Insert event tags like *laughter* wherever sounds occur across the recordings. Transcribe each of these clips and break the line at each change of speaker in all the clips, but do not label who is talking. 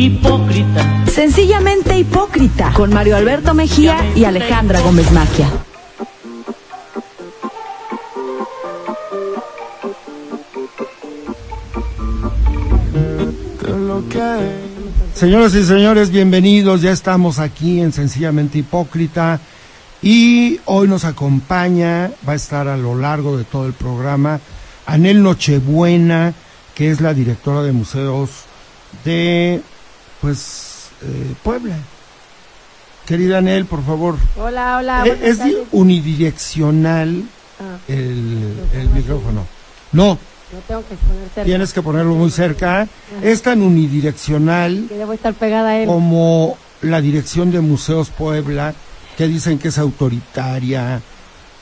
hipócrita.
Sencillamente hipócrita. Con Mario Alberto Mejía y Alejandra Gómez Maquia.
Señoras y señores, bienvenidos. Ya estamos aquí en Sencillamente Hipócrita. Y hoy nos acompaña, va a estar a lo largo de todo el programa, Anel Nochebuena, que es la directora de museos de, pues, eh, Puebla. Querida Anel, por favor.
Hola, hola.
Eh, es unidireccional
Ah.
el, el micrófono. No,
No tengo que poner cerca.
tienes que ponerlo muy cerca. Es tan unidireccional
Que debo estar pegada a él.
como la dirección de Museos Puebla, que dicen que es autoritaria,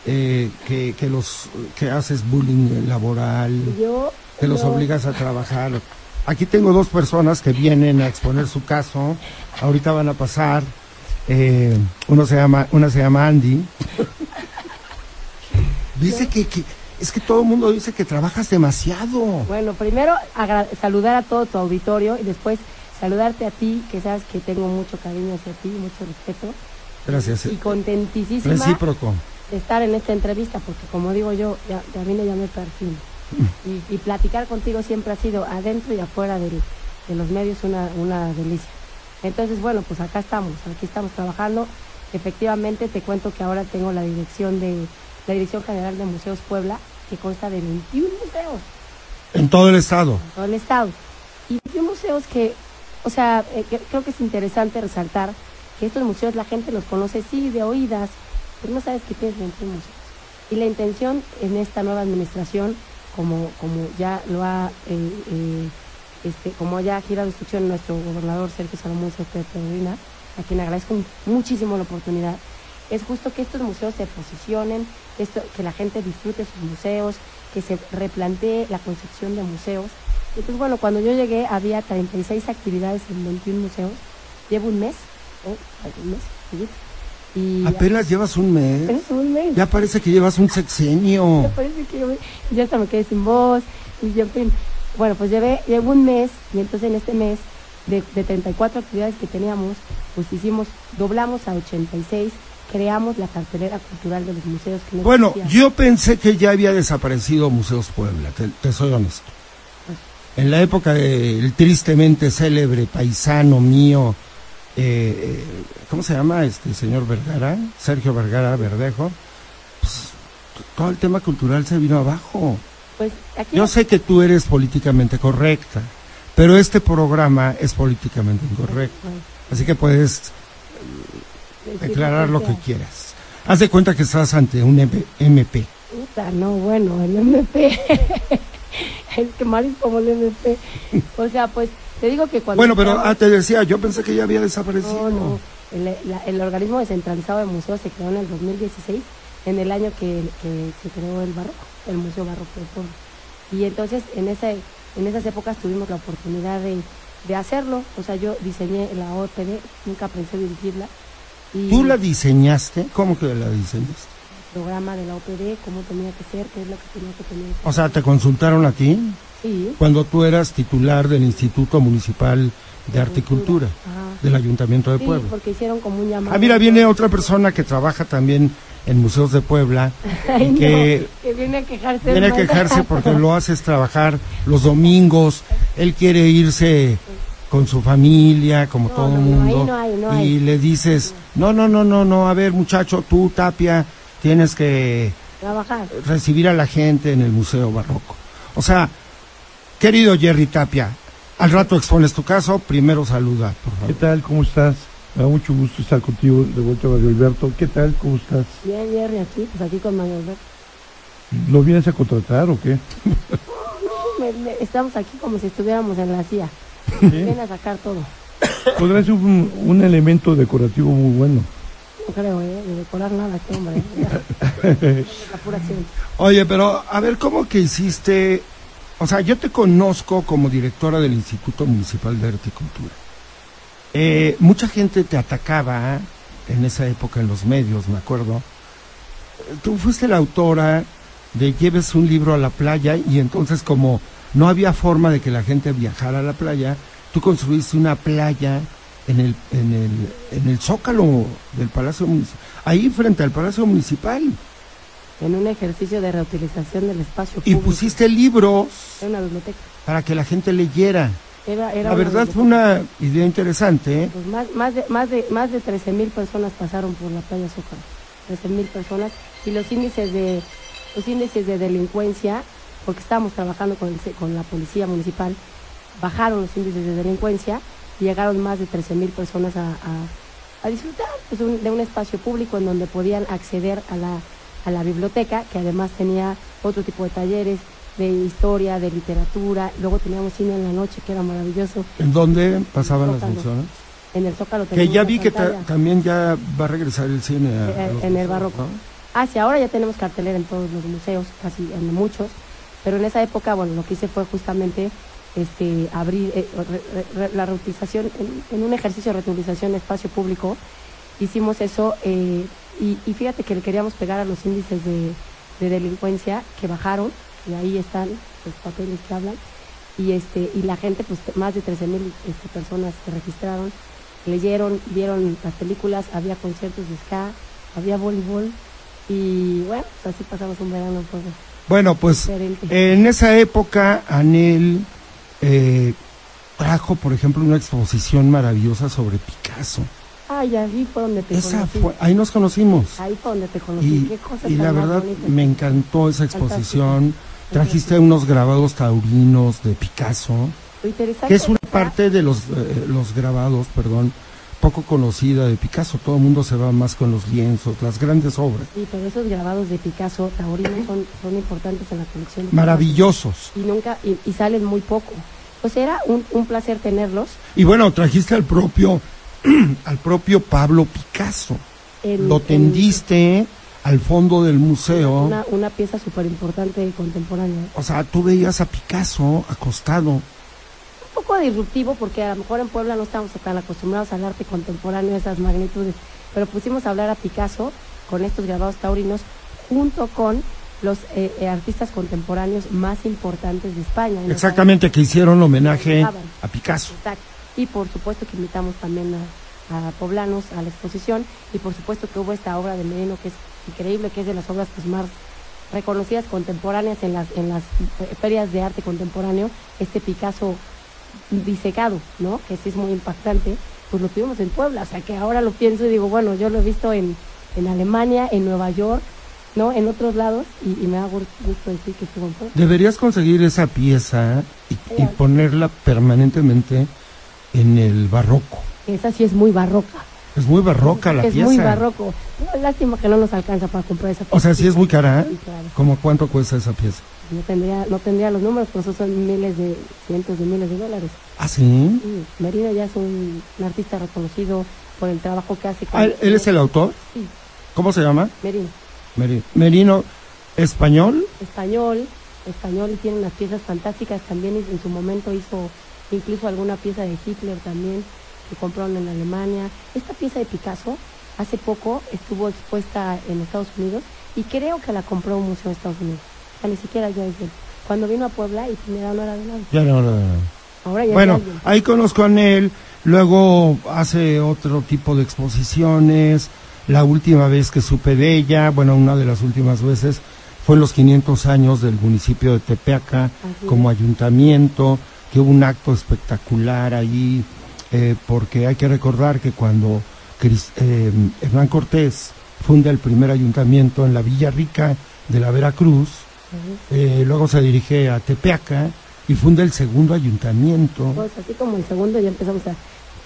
eh, que, que los que haces bullying laboral,
Yo.
que los obligas a trabajar. Aquí tengo dos personas que vienen a exponer su caso. Ahorita van a pasar. Eh, uno se llama, una se llama Andy. Dice que, que es que todo el mundo dice que trabajas demasiado.
Bueno, primero saludar a todo tu auditorio y después saludarte a ti, que sabes que tengo mucho cariño hacia ti, mucho respeto.
Gracias.
Y contentísima
Recíproco.
de estar en esta entrevista, porque como digo yo, ya, ya vine, ya me perfil. Y, y platicar contigo siempre ha sido adentro y afuera del- de los medios una, una delicia. Entonces, bueno, pues acá estamos, aquí estamos trabajando. Efectivamente, te cuento que ahora tengo la dirección de la Dirección General de Museos Puebla, que consta de 21 museos
En todo el estado.
en todo el estado. Y 21 museos que, o sea, eh, creo que es interesante resaltar que estos museos la gente los conoce, sí, de oídas, pero no sabes que tienes 21 museos. Y la intención en esta nueva administración, como, como ya lo ha, eh, eh, este, como ya ha girado instrucción nuestro gobernador Sergio Salomón Céspedes Pedrina, a quien agradezco muchísimo la oportunidad, es justo que estos museos se posicionen, esto, que la gente disfrute sus museos, que se replantee la concepción de museos. Entonces, bueno, cuando yo llegué había 36 actividades en 21 museos. Llevo un mes, ¿eh? Un mes, ¿sí? Y
Apenas llevas un mes.
apenas un mes.
Ya parece que llevas un sexenio.
Me parece que yo- ya hasta me quedé sin voz y ya, en fin. Bueno, pues llevé, llevo un mes y entonces en este mes de, de 34 actividades que teníamos, pues hicimos, doblamos a 86, creamos la cartelera cultural de los museos que no
Bueno,
existía.
yo pensé que ya había desaparecido Museos Puebla, te, te soy honesto. En la época del tristemente célebre paisano mío, eh, eh, ¿cómo se llama este señor Vergara? Sergio Vergara Verdejo. Pues, todo el tema cultural se vino abajo.
Pues aquí
Yo sé que tú eres políticamente correcta, pero este programa es políticamente incorrecto.
Bueno,
Así que puedes
decir
declarar lo que quieras. Haz de cuenta que estás ante un MP. MP.
Puta, no, bueno, el MP. *laughs* el que mal es como el MP. O sea, pues te digo que cuando.
Bueno, pero ah, te decía, yo pensé que ya había desaparecido.
No, no. El, la- el organismo descentralizado de museos se creó en el 2016, en el año que, que se creó el barroco, el Museo Barroco de Puebla. Y entonces, en, ese, en esas épocas tuvimos la oportunidad de, de hacerlo. O sea, yo diseñé la OPD, nunca pensé dirigirla. Y
¿Tú la diseñaste? ¿Cómo que la diseñaste?
Programa de la OPD, cómo tenía que ser, qué es lo que tenía que tener.
O sea, ¿te consultaron a ti
sí.
cuando tú eras titular del Instituto Municipal de Arte y Cultura del Ayuntamiento de
Sí,
Puebla?
porque hicieron como un llamado.
Ah, mira, viene otra persona que trabaja también en museos de Puebla *laughs*
Ay, no,
que
que viene a quejarse.
viene a quejarse porque lo haces trabajar los domingos. Él quiere irse con su familia, como
No,
todo el
no, ahí
mundo,
no hay, no
y le dices, no, no, no, no, no, a ver muchacho, tú, Tapia, tienes que
Trabajar.
recibir a la gente en el Museo Barroco. O sea, querido Jerry Tapia, al rato expones tu caso, primero saluda, por
¿Qué
favor.
tal? ¿Cómo estás? Me da mucho gusto estar contigo de vuelta, Mario Alberto. ¿Qué tal? ¿Cómo estás?
Bien, Jerry, aquí, pues aquí con Mario Alberto.
¿Lo vienes a contratar o qué?
Me- me- estamos aquí como si estuviéramos en la CIA.
¿Sí?
Viene a sacar todo.
Podrá ser un, un elemento decorativo muy bueno.
Creo, ¿eh? De decorar nada este hombre. ¿eh? *laughs* La pura acción.
Oye, pero a ver, ¿cómo que hiciste? O sea, yo te conozco como directora del Instituto Municipal de Arte y Cultura. Eh, mucha gente te atacaba en esa época en los medios, me acuerdo. Tú fuiste la autora de Lleves un libro a la playa y entonces como no había forma de que la gente viajara a la playa, tú construiste una playa en el, en el, en el zócalo del Palacio Municipal, ahí frente al Palacio Municipal.
En un ejercicio de reutilización del espacio
Y pusiste libros
Era una biblioteca.
para que la gente leyera.
Era, era
La
una
verdad fue una idea interesante, ¿eh?
Pues más, más de, más de, más de 13 mil personas pasaron por la playa Zócalo. 13 mil personas. Y los índices de, los índices de delincuencia, porque estábamos trabajando con, el con la policía municipal, bajaron los índices de delincuencia llegaron más de 13 mil personas a, a- a disfrutar pues, un- de un espacio público en donde podían acceder a la, a la biblioteca, que además tenía otro tipo de talleres de historia, de literatura. Luego teníamos cine en la noche, que era maravilloso.
en donde pasaban las funciones.
En el Zócalo
Que ya vi que ta- también ya va a regresar el cine. a-
Eh,
a los
en el barroco.
¿no?
Ah, sí, ahora ya tenemos cartelera en todos los museos, casi en muchos, pero en esa época, bueno, lo que hice fue justamente este, abrir eh, re- re- la reutilización, en, en un ejercicio de reutilización de espacio público, hicimos eso eh, y, y fíjate que le queríamos pegar a los índices de, de delincuencia que bajaron, y ahí están los papeles que hablan, y este y la gente, pues más de 13 mil este, personas se registraron, leyeron, vieron las películas, había conciertos de ska, había voleibol, y bueno, pues así pasamos un verano poco
Bueno, pues en esa época Anel eh, trajo, por ejemplo, una exposición maravillosa sobre Picasso.
Ay, ahí fue donde te
Esa
conocí.
fue, ahí nos conocimos.
Ahí fue donde te conocí.
Y,
Qué cosas
y la verdad me encantó esa exposición.
Fantástico.
Trajiste unos grabados taurinos de Picasso, que es una parte de los, eh, los grabados, perdón, poco conocida de Picasso. Todo el mundo se va más con los lienzos, las grandes obras.
Sí, pero esos grabados de Picasso, taurinos, son, son importantes en la colección. de
Maravillosos.
Picasso. Y nunca, y, y salen muy poco. Pues era un, un placer tenerlos.
Y bueno, trajiste al propio, *clears throat* al propio Pablo Picasso.
En,
Lo
en
tendiste al fondo del museo.
Una, una pieza súper importante contemporánea.
O sea, tú veías a Picasso acostado.
Un poco disruptivo porque a lo mejor en Puebla no estamos tan acostumbrados al arte contemporáneo de esas magnitudes. Pero pusimos a hablar a Picasso con estos grabados taurinos junto con los eh, eh, artistas contemporáneos más importantes de España.
Exactamente, que hicieron homenaje a Picasso.
Exacto. Y por supuesto que invitamos también a, a poblanos a la exposición y por supuesto que hubo esta obra de Merino que es increíble, que es de las obras pues, más reconocidas contemporáneas en las, en las eh, ferias de arte contemporáneo, este Picasso disecado, ¿no? Que sí es muy impactante, pues lo tuvimos en Puebla, o sea que ahora lo pienso y digo, bueno, yo lo he visto en, en Alemania, en Nueva York, ¿no? En otros lados y, y me da gu- gusto decir que estuvo en Puebla.
Deberías conseguir esa pieza y, y ponerla permanentemente en el barroco.
Esa sí es muy barroca.
Es muy barroca la
es
pieza.
muy barroco. Lástima que no nos alcanza para comprar esa
O sea, sí es muy cara. ¿eh?
Sí, claro.
¿Cómo cuánto cuesta esa pieza?
No tendría, no tendría los números, pero esos son miles de, cientos de miles de dólares.
Ah, sí.
Sí, Merino ya es un, un artista reconocido por el trabajo que hace. con-
Ah, ¿Él es el autor?
Sí,
¿Cómo se llama?
Merino.
Meri- Merino. ¿Español?
Español, español y tiene unas piezas fantásticas. También en su momento hizo incluso alguna pieza de Hitler también, que compraron en Alemania. Esta pieza de Picasso hace poco estuvo expuesta en Estados Unidos y creo que la compró un museo de Estados Unidos. O sea, ni siquiera yo. Cuando vino a Puebla y primero no era de.
Ya no, no, no.
Ahora ya
Bueno, ahí conozco a él, luego hace otro tipo de exposiciones, la última vez que supe de ella, bueno, una de las últimas veces, fue en los 500 años del municipio de Tepeaca
Así
como
es.
ayuntamiento, que hubo un acto espectacular ahí, eh, porque hay que recordar que cuando eh, Hernán Cortés funda el primer ayuntamiento en la Villa Rica de la Veracruz,
Ujú.
eh, luego se dirige a Tepeaca y funda el segundo ayuntamiento.
Pues así como el segundo ya empezamos a...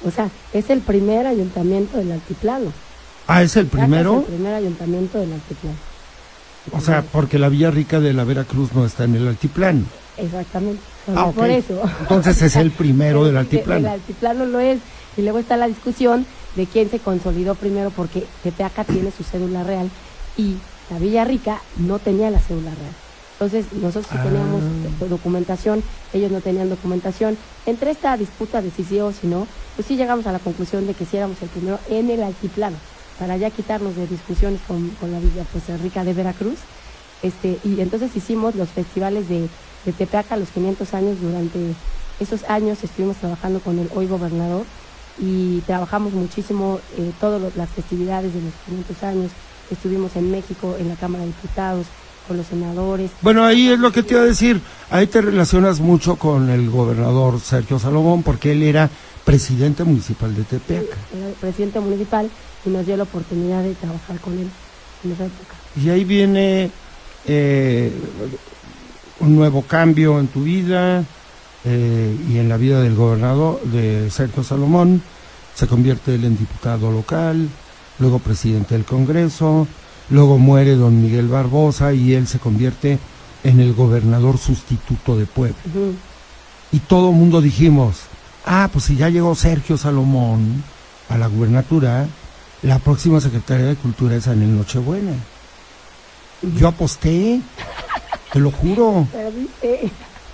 O sea, es el primer ayuntamiento del altiplano.
Ah, es el primero.
Es el primer ayuntamiento del altiplano.
O sea, porque la Villa Rica de la Veracruz no está en el altiplano.
Exactamente.
Ah.
Por eso.
Entonces es el primero del *laughs*
El-
altiplano.
El altiplano lo es. Y luego está la discusión de quién se consolidó primero porque Tepeaca tiene su cédula real y la Villa Rica no tenía la cédula real. Entonces nosotros sí
Ah.
teníamos documentación, ellos no tenían documentación. Entre esta disputa de si sí o si no, pues sí llegamos a la conclusión de que sí éramos el primero en el altiplano, para ya quitarnos de discusiones con, con la Villa pues, Rica de Veracruz. Este, y entonces hicimos los festivales de, de Tepeaca, los 500 años, durante esos años estuvimos trabajando con el hoy gobernador y trabajamos muchísimo eh, todas las festividades de los 500 años. Estuvimos en México, en la Cámara de Diputados, con los senadores.
Bueno, ahí es lo que te iba a decir. Ahí te relacionas mucho con el gobernador Sergio Salomón porque él era presidente municipal de Tepeaca.
Era el presidente municipal y nos dio la oportunidad de trabajar con él en esa época.
Y ahí viene eh, un nuevo cambio en tu vida eh, y en la vida del gobernador de Sergio Salomón. Se convierte él en diputado local, luego presidente del Congreso, luego muere don Miguel Barbosa y él se convierte en el gobernador sustituto de Puebla. Y todo el mundo dijimos, ah, pues si ya llegó Sergio Salomón a la gubernatura, la próxima secretaria de Cultura es Anel Nochebuena. Yo aposté, te lo juro.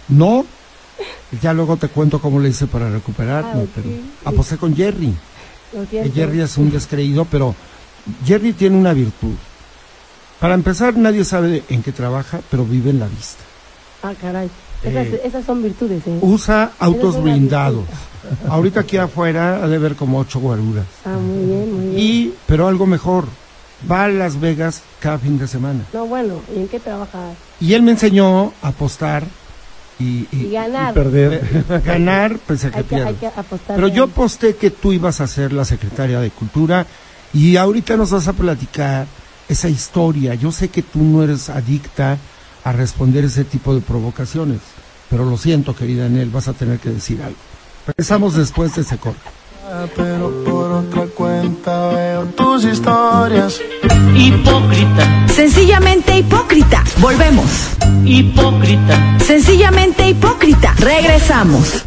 No, ya luego te cuento cómo le hice para recuperarme,
Ah,
pero aposté con Jerry. Jerry es un descreído, pero Jerry tiene una virtud. Para empezar, nadie sabe en qué trabaja, pero vive en la vista.
Ah, caray. Esas,
Eh,
esas son virtudes, ¿eh?
Usa autos blindados. Ahorita aquí afuera ha de ver como ocho guaruras.
Ah, muy bien, muy bien.
Y, pero algo mejor, va a Las Vegas cada fin de semana.
No, bueno, ¿y en qué trabajas?
Y él me enseñó a apostar y,
Y
y
ganar.
Perder. *laughs*
ganar, pese a que
hay, que, hay
pierdas.
que apostar.
Pero
bien.
yo aposté que tú ibas a ser la secretaria de Cultura y ahorita nos vas a platicar esa historia. Yo sé que tú no eres adicta a responder ese tipo de provocaciones, pero lo siento, querida Anel, vas a tener que decir algo. Regresamos después de ese corte.
Pero por otra cuenta veo tus historias.
Hipócrita,
Sencillamente hipócrita. Volvemos.
hipócrita,
Sencillamente hipócrita. Regresamos.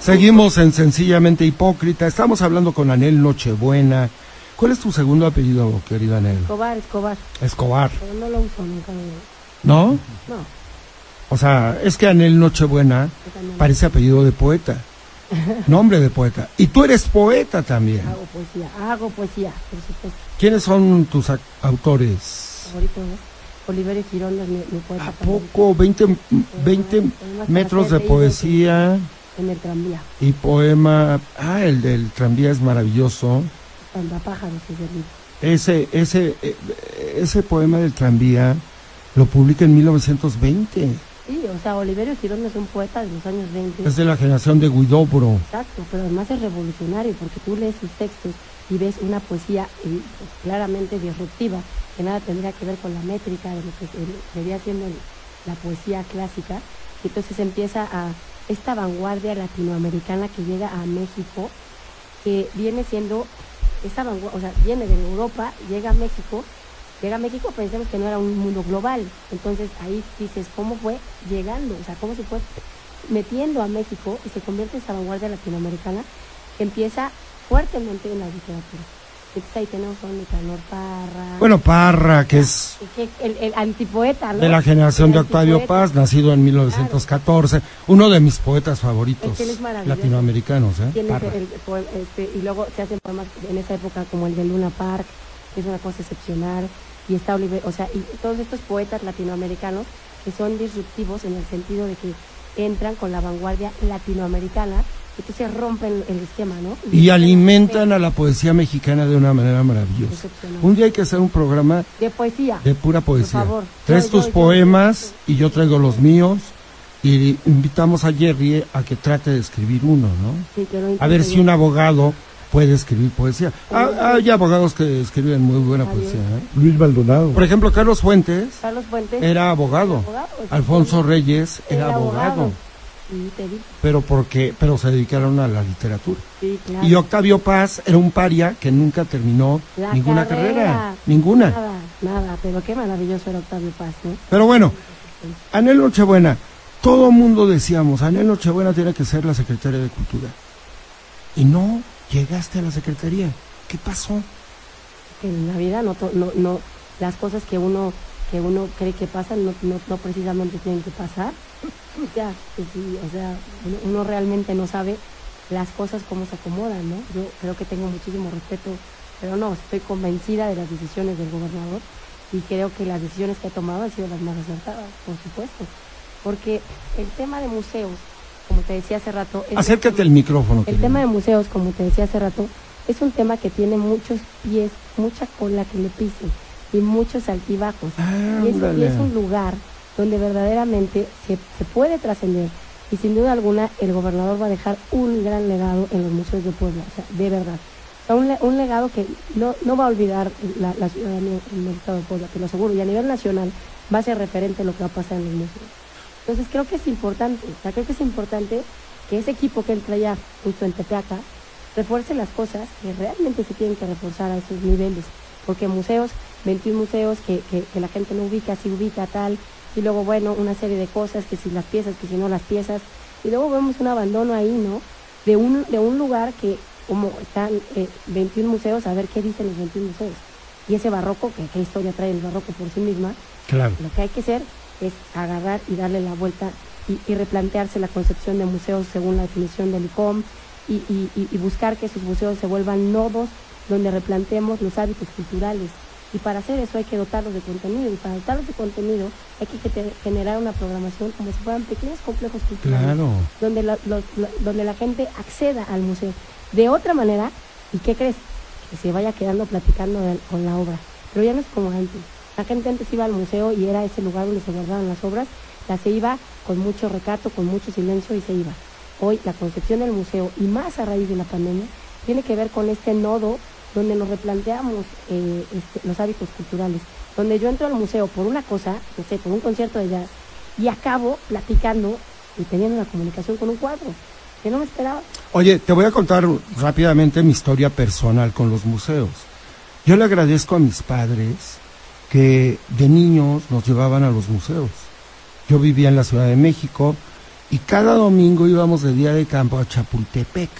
Seguimos en Sencillamente Hipócrita. Estamos hablando con Anel Nochebuena. ¿Cuál es tu segundo apellido, querida Anel?
Escobar, Escobar.
Escobar.
Pero no lo uso nunca.
¿No?
No,
O sea, es que Anel Nochebuena parece apellido de poeta. Nombre de poeta. Y tú eres poeta también.
hago poesía. Hago poesía, por supuesto.
¿Quiénes son tus autores?
Favorito es Oliverio Girón, es mi, mi poeta
¿A poco? 20, 20
Además, para
metros de poesía
En el tranvía.
y poema. Ah, el del tranvía es maravilloso.
Libro.
Ese, ese, eh, ese poema del tranvía lo publica en 1920.
Sí, o sea, Oliverio Girón es un poeta de los años 20.
Es de la generación de Guidobro.
Exacto, pero además es revolucionario porque tú lees sus textos y ves una poesía eh, claramente disruptiva que nada tendría que ver con la métrica de lo que se- debía siendo la poesía clásica. Y entonces empieza a esta vanguardia latinoamericana que llega a México, que viene siendo esa vanguardia, o sea, viene de Europa, llega a México, llega a México, pensemos que no era un mundo global. Entonces ahí dices, ¿cómo fue llegando? O sea, ¿cómo se fue metiendo a México y se convierte en esa vanguardia latinoamericana que empieza fuertemente en la literatura. Entonces ahí tenemos a Nicanor Parra,
Bueno, Parra, que es
que- el, el antipoeta, ¿no?
de la generación
El
de Octavio. Paz, nacido en 1914, uno de mis poetas favoritos
Es
latinoamericanos, ¿eh?
El- este, y luego se hacen poemas en esa época como el de Luna Park, que es una cosa excepcional, y está Oliver, o sea, y todos estos poetas latinoamericanos que son disruptivos en el sentido de que entran con la vanguardia latinoamericana, entonces rompen el esquema, ¿no?
Y alimentan a la poesía mexicana de una manera maravillosa. Un día hay que hacer un programa
de poesía.
de pura poesía.
favor.
Traes
Yo-
tus
yo- yo-
poemas y yo traigo los míos y invitamos a Jerry a que trate de escribir uno, ¿no?
Sí, que
A ver si un abogado puede escribir poesía. Ah, hay abogados que escriben muy buena
Adiós.
poesía. ¿eh?
Luis Maldonado.
Por ejemplo, Carlos Fuentes
Carlos Fuentes
era abogado.
abogado,
Alfonso Reyes era
Era
abogado, pero porque pero se dedicaron a la literatura.
Sí, claro.
Y Octavio Paz era un paria que nunca terminó
La
ninguna carrera,
carrera.
ninguna.
Nada, nada, pero qué maravilloso era Octavio Paz, ¿no?
Pero bueno, Anel Nochebuena, todo mundo decíamos, Anel Nochebuena tiene que ser la secretaria de Cultura. Y no llegaste a la secretaría. ¿Qué pasó?
En la vida no, no, no, las cosas que uno que uno cree que pasan no, no, no precisamente tienen que pasar. O sea, o sea, uno realmente no sabe las cosas cómo se acomodan, ¿no? Yo creo que tengo muchísimo respeto, pero no, estoy convencida de las decisiones del gobernador y creo que las decisiones que ha tomado han sido las más acertadas, por supuesto. Porque el tema de museos, como te decía hace rato... es-
Acércate al micrófono.
el
querido.
tema de museos, como te decía hace rato, es un tema que tiene muchos pies, mucha cola que le pisen y muchos altibajos. y, es, y
Ándale.
es un lugar donde verdaderamente se, se puede trascender. Y sin duda alguna, el gobernador va a dejar un gran legado en los museos de Puebla, o sea, de verdad. O sea, un, le- un legado que no, no va a olvidar la, la ciudadanía en el estado de Puebla, te lo aseguro. Y a nivel nacional va a ser referente lo que va a pasar en los museos. Entonces creo que es importante, o sea, creo que es importante que ese equipo que él traía justo en Tepeaca refuerce las cosas que realmente se tienen que reforzar a esos niveles. Porque museos, 21 museos que, que, que la gente no ubica, si ubica tal, y luego, bueno, una serie de cosas, que si las piezas, que si no las piezas, y luego vemos un abandono ahí, ¿no? De un, de un lugar que, como están eh, 21 museos, a ver qué dicen los 21 museos. Y ese barroco, que qué historia trae el barroco por sí misma,
Claro.
lo que hay que hacer es agarrar y darle la vuelta y, y replantearse la concepción de museos según la definición del ICOM y, y- y- y buscar que esos museos se vuelvan nodos donde replanteemos los hábitos culturales. Y para hacer eso hay que dotarlos de contenido. Y para dotarlos de contenido hay que ge- generar una programación como si fueran pequeños complejos culturales
Claro.
donde la, los- la- donde la gente acceda al museo. De otra manera, ¿y qué crees? Que se vaya quedando platicando de- con la obra. Pero ya no es como antes. La gente antes iba al museo y era ese lugar donde se guardaban las obras, la se iba con mucho recato, con mucho silencio y se iba. Hoy la concepción del museo, y más a raíz de la pandemia, tiene que ver con este nodo donde nos replanteamos eh, este, los hábitos culturales. Donde yo entro al museo por una cosa, no sé, por un concierto de jazz, y acabo platicando y teniendo una comunicación con un cuadro, que no me esperaba.
Oye, te voy a contar rápidamente mi historia personal con los museos. Yo le agradezco a mis padres que de niños nos llevaban a los museos. Yo vivía en la Ciudad de México y cada domingo íbamos de día de campo a Chapultepec.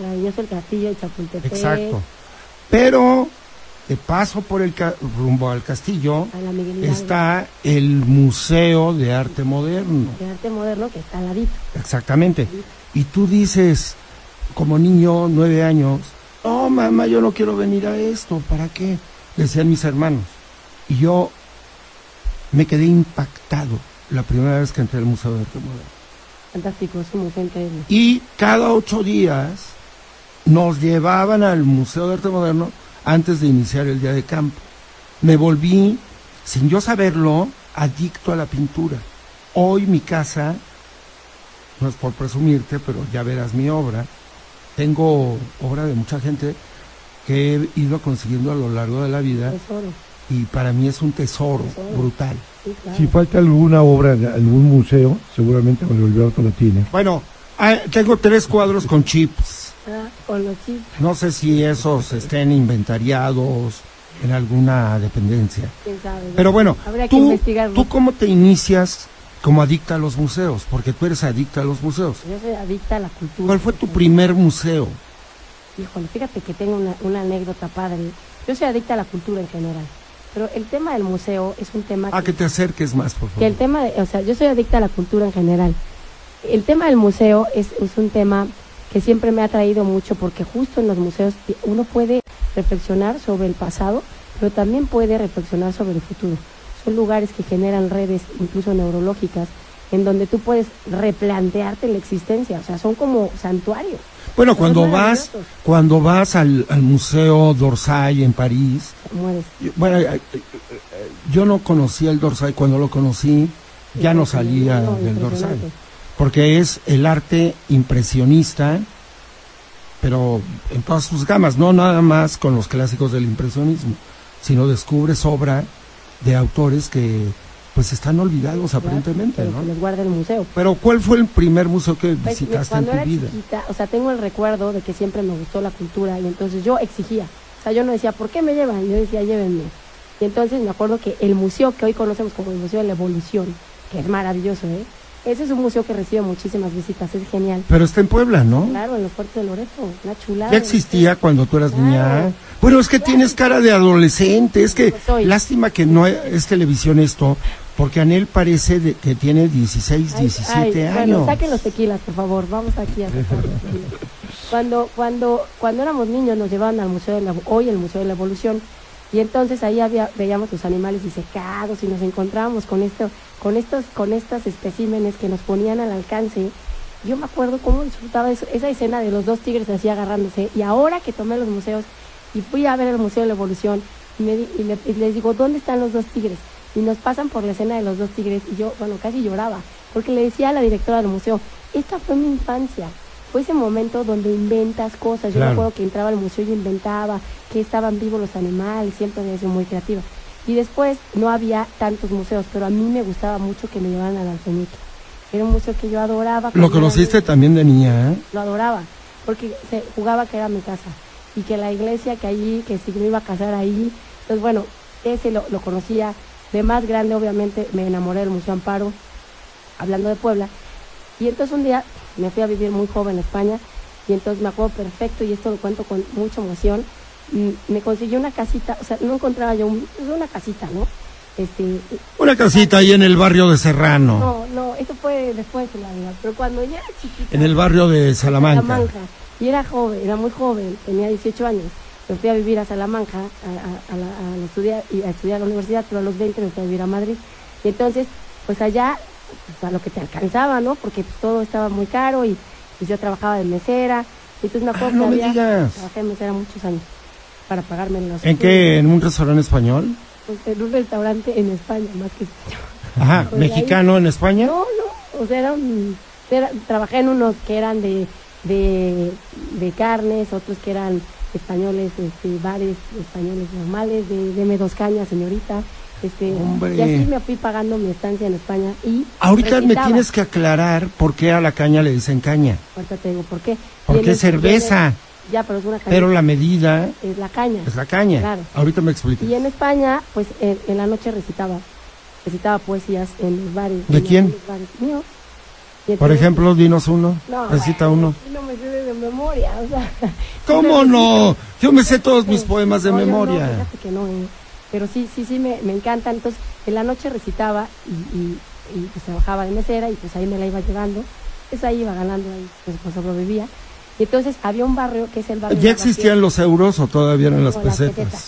Maravilloso el castillo de Chapultepec,
Exacto. Pero de paso por el ca- rumbo al castillo está el Museo de Arte Moderno.
de arte moderno que está al ladito.
Exactamente. Y tú dices, como niño, nueve años, oh mamá, yo no quiero venir a esto, ¿para qué? Decían mis hermanos. Y yo me quedé impactado la primera vez que entré al Museo de Arte Moderno.
Fantástico, es un museo increíble.
Y cada ocho días nos llevaban al Museo de Arte Moderno antes de iniciar el día de campo. Me volví, sin yo saberlo, adicto a la pintura. Hoy mi casa, no es por presumirte, pero ya verás mi obra, tengo obra de mucha gente que he ido consiguiendo a lo largo de la vida. Y para mí es un tesoro brutal.
Sí, claro.
Si falta alguna obra en algún museo, seguramente Mario Alberto la tiene.
Bueno, ah, tengo tres cuadros con chips.
Ah, con los chips,
No sé si esos estén inventariados en alguna dependencia.
quién sabe.
Pero bueno,
Habría que
tú. ¿tú cómo te inicias como adicta a los museos? Porque tú eres adicta a los museos.
Yo soy adicta a la cultura.
¿Cuál fue tu primer museo?
Híjole, fíjate que tengo una, una anécdota padre. Yo soy adicta a la cultura en general. Pero el tema del museo es un tema
Ah,
que,
que te acerques más, por
que el
favor.
tema, de- o sea, yo soy adicta a la cultura en general. El tema del museo es, es un tema que siempre me ha traído mucho porque justo en los museos uno puede reflexionar sobre el pasado, pero también puede reflexionar sobre el futuro. Son lugares que generan redes, incluso neurológicas, en donde tú puedes replantearte la existencia. O sea, son como santuarios.
Bueno, cuando vas, cuando vas al, al Museo d'Orsay en París, yo- bueno, eh, eh, yo no conocía el d'Orsay, cuando lo conocí ya no salía del d'Orsay. porque es el arte impresionista, pero en todas sus gamas, no nada más con los clásicos del impresionismo, sino descubres obra de autores que pues están olvidados
Claro,
aparentemente,
pero
¿no?
que les guarda el museo.
Pero ¿cuál fue el primer museo que
Pues,
visitaste en
cuando
tu
era
vida?
chiquita, o sea, tengo el recuerdo de que siempre me gustó la cultura y entonces yo exigía. O sea, yo no decía, ¿por qué me llevan? Yo decía, llévenme. Y entonces me acuerdo que el museo que hoy conocemos como el Museo de la Evolución, que es maravilloso, ¿eh? Ese es un museo que recibe muchísimas visitas, es genial.
Pero está en Puebla, ¿no?
Claro, en los puertos de Loreto, una chulada.
Ya existía cuando tú eras
Claro.
niña. Bueno, es que tienes cara de adolescente, es que
soy.
lástima que no es televisión esto, porque Anel parece de- que tiene 16,
Ay,
17
ay,
años.
Bueno, saquen los tequilas, por favor. Vamos aquí a sacar los tequilas. Cuando, cuando, cuando éramos niños nos llevaban al Museo de la, hoy el Museo de la Evolución, Y entonces ahí había, veíamos los animales disecados y nos encontrábamos con esto, con estos, con estos especímenes que nos ponían al alcance. Yo me acuerdo cómo disfrutaba eso- esa escena de los dos tigres así agarrándose. Y ahora que tomé los museos y fui a ver el Museo de la Evolución, y, me di- y me- y les digo, ¿dónde están los dos tigres? Y nos pasan por la escena de los dos tigres y yo, bueno, casi lloraba, porque le decía a la directora del museo, esta fue mi infancia. Fue ese momento donde inventas cosas. Yo
Claro.
me acuerdo que entraba al museo y inventaba que estaban vivos los animales, siempre había sido muy creativa. Y después no había tantos museos, pero a mí me gustaba mucho que me llevaran al alfeñique. Era un museo que yo adoraba.
Lo conociste
niña
también de niña, ¿eh?
lo adoraba, porque se jugaba que era mi casa y que la iglesia que allí, que si me iba a casar ahí, entonces bueno, ese lo, lo conocía. De más grande, obviamente, me enamoré del Museo Amparo, hablando de Puebla. Y entonces un día me fui a vivir muy joven a España y entonces me acuerdo perfecto y esto lo cuento con mucha emoción. mm, Me consiguió una casita, o sea, no encontraba yo un- una casita, ¿no? Este,
Una casita ahí en el barrio de Serrano,
no, no, eso fue después de la vida, pero cuando ya era chiquita.
en el barrio de Salamanca.
Salamanca. Y era joven, era muy joven, tenía 18 años. Me fui a vivir a Salamanca, a, a- a la- a estudiar, y a estudiar a la universidad, pero a los 20 me fui a vivir a Madrid. Y entonces, pues allá, pues, a lo que te alcanzaba, ¿no? Porque pues, todo estaba muy caro y pues yo trabajaba de mesera. Y entonces me acuerdo
Ah, no
que
me
había, trabajé de mesera muchos años para pagarme los
¿En qué? ¿En un restaurante español?
Pues, en un restaurante en España, más que
Ajá, *laughs*
Pues ahí-
¿mexicano en España?
No, no, o sea, era un- era- trabajé en unos que eran de, de, de carnes, otros que eran españoles, este, bares españoles normales, de deme dos cañas, señorita. Este,
Hombre.
Y así me fui pagando mi estancia en España y
Ahorita me
recitaba.
tienes que aclarar por qué a la caña le dicen caña.
Ahorita te digo por qué.
Porque es cerveza,
viene- ya, pero es una caña.
pero la medida
Es la caña.
es la caña.
Claro.
Ahorita me explicas.
Y en España, pues en, en la noche recitaba, recitaba poesías en los bares.
¿De
en
quién?
los bares míos.
Por ejemplo, dinos uno.
No,
Recita uno.
No me sé de memoria, o sea. *laughs*
¿Cómo no? Yo me sé todos mis poemas de
No, no,
memoria.
fíjate que no, eh. Pero sí, sí, sí, me, me encantan. Entonces, en la noche recitaba y, y, y, pues trabajaba de mesera y pues ahí me la iba llevando. Pues ahí iba ganando, ahí pues, pues sobrevivía. Y entonces había un barrio que es el barrio.
¿Ya existían los euros o todavía eran las
No, las
pesetas?
pesetas.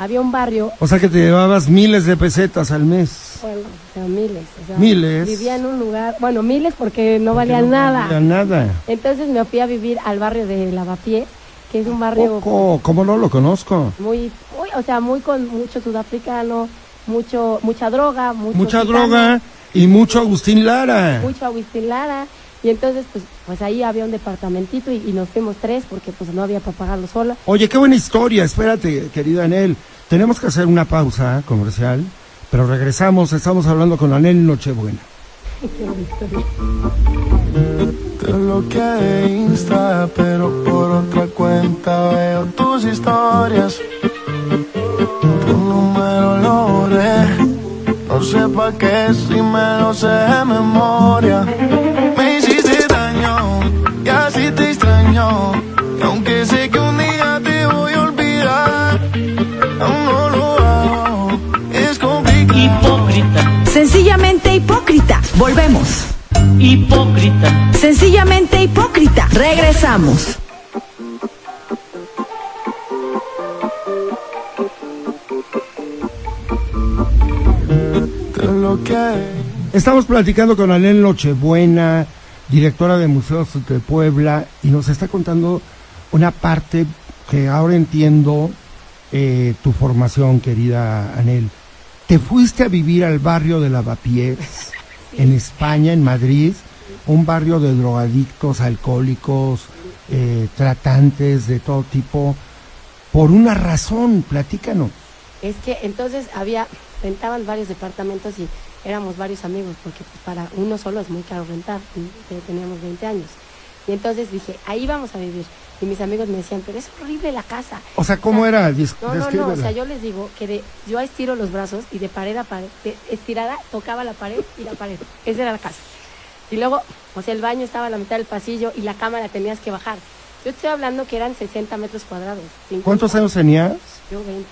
Había un barrio
O sea que te llevabas miles de pesetas al mes.
Bueno, o sea, miles. O sea,
Miles.
Vivía en un lugar, bueno, miles porque no
Porque
valían nada.
valían nada.
Entonces me fui a vivir al barrio de Lavapiés, que es un barrio
Poco, ¿cómo no lo conozco?
muy, muy, o sea, muy con mucho sudafricano, mucho, mucha droga, mucho
Mucha
gitano,
droga y mucho Agustín Lara.
mucho Agustín Lara. Y entonces, pues, pues ahí había un departamentito y, y nos fuimos tres porque pues no había para pagarlo sola.
Oye, qué buena historia. Espérate, querida Anel. Tenemos que hacer una pausa comercial, pero regresamos. Estamos hablando con Anel Nochebuena.
Te bloqueé Insta, pero por otra cuenta veo tus historias. Tu número lo borré. No sé pa' qué si me lo sé de memoria.
Hipócrita,
Sencillamente hipócrita. Regresamos.
Estamos platicando con Anel Nochebuena, directora de Museos de Puebla, y nos está contando una parte que ahora entiendo eh, tu formación, querida Anel. Te fuiste a vivir al barrio de Lavapiés, en España, en Madrid, un barrio de drogadictos, alcohólicos, eh, tratantes de todo tipo, por una razón, platícanos.
Es que entonces había, rentaban varios departamentos y éramos varios amigos, porque para uno solo es muy caro rentar, teníamos 20 años. Y entonces dije, ahí vamos a vivir. Y mis amigos me decían, pero es horrible la casa.
O sea, ¿cómo era? Dis-
No, no, no, o sea, yo les digo que de, yo estiro los brazos y de pared a pared, de estirada tocaba la pared y la pared. Esa era la casa. Y luego, o sea, el baño estaba a la mitad del pasillo y la cama la tenías que bajar. Yo te estoy hablando que eran 60 metros cuadrados. 50.
¿Cuántos años tenías?
Yo 20.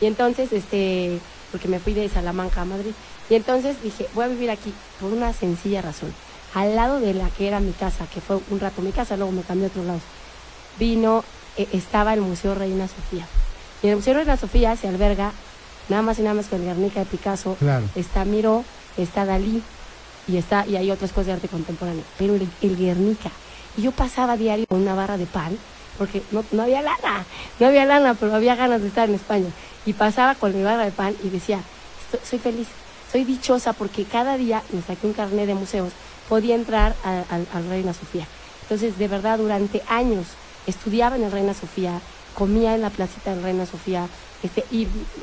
Y entonces, este, porque me fui de Salamanca a Madrid. Y entonces dije, voy a vivir aquí por una sencilla razón. Al lado de la que era mi casa, que fue un rato mi casa, luego me cambié a otro lado, vino, eh, estaba el Museo Reina Sofía. Y en el Museo Reina Sofía se alberga nada más y nada más que el Guernica de Picasso,
Claro.
está Miró, está Dalí y está y hay otras cosas de arte contemporáneo. Pero el, el Guernica. Y yo pasaba diario con una barra de pan, porque no, no había lana, no había lana, pero había ganas de estar en España. Y pasaba con mi barra de pan y decía, "Estoy- soy feliz, soy dichosa porque cada día me saqué un carnet de museos, podía entrar a- al- al Reina Sofía. Entonces, de verdad, durante años estudiaba en el Reina Sofía, comía en la placita del Reina Sofía, este,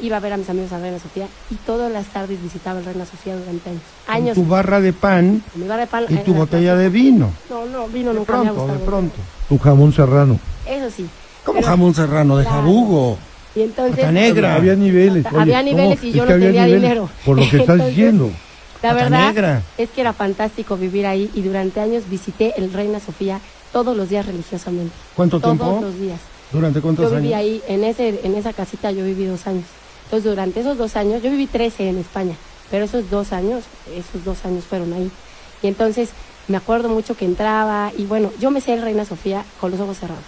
iba a ver a mis amigos al Reina Sofía y todas las tardes visitaba el Reina Sofía durante años.
Tu barra de pan
con mi barra de pan
y
en
tu
la
botella
plaza.
de vino.
No, no, vino
De
nunca me ha
pronto, de pronto.
Tu jamón serrano.
Eso sí.
Como
Pero-
jamón serrano de
Claro.
jabugo.
Y entonces,
negra.
Había niveles. oye,
Había niveles y yo no tenía dinero.
Por lo que *laughs* estás
Entonces,
diciendo.
La verdad
negra.
es que era fantástico vivir ahí y durante años visité el Reina Sofía todos los días religiosamente.
¿Cuánto
todos
tiempo?
los días.
¿Durante cuántos
Yo viví
años?
ahí, en, ese, en esa casita yo viví dos años. Entonces durante esos dos años, yo viví 13 en España, pero esos dos años, esos dos años fueron ahí. Y entonces me acuerdo mucho que entraba y bueno, yo me sé el Reina Sofía con los ojos cerrados.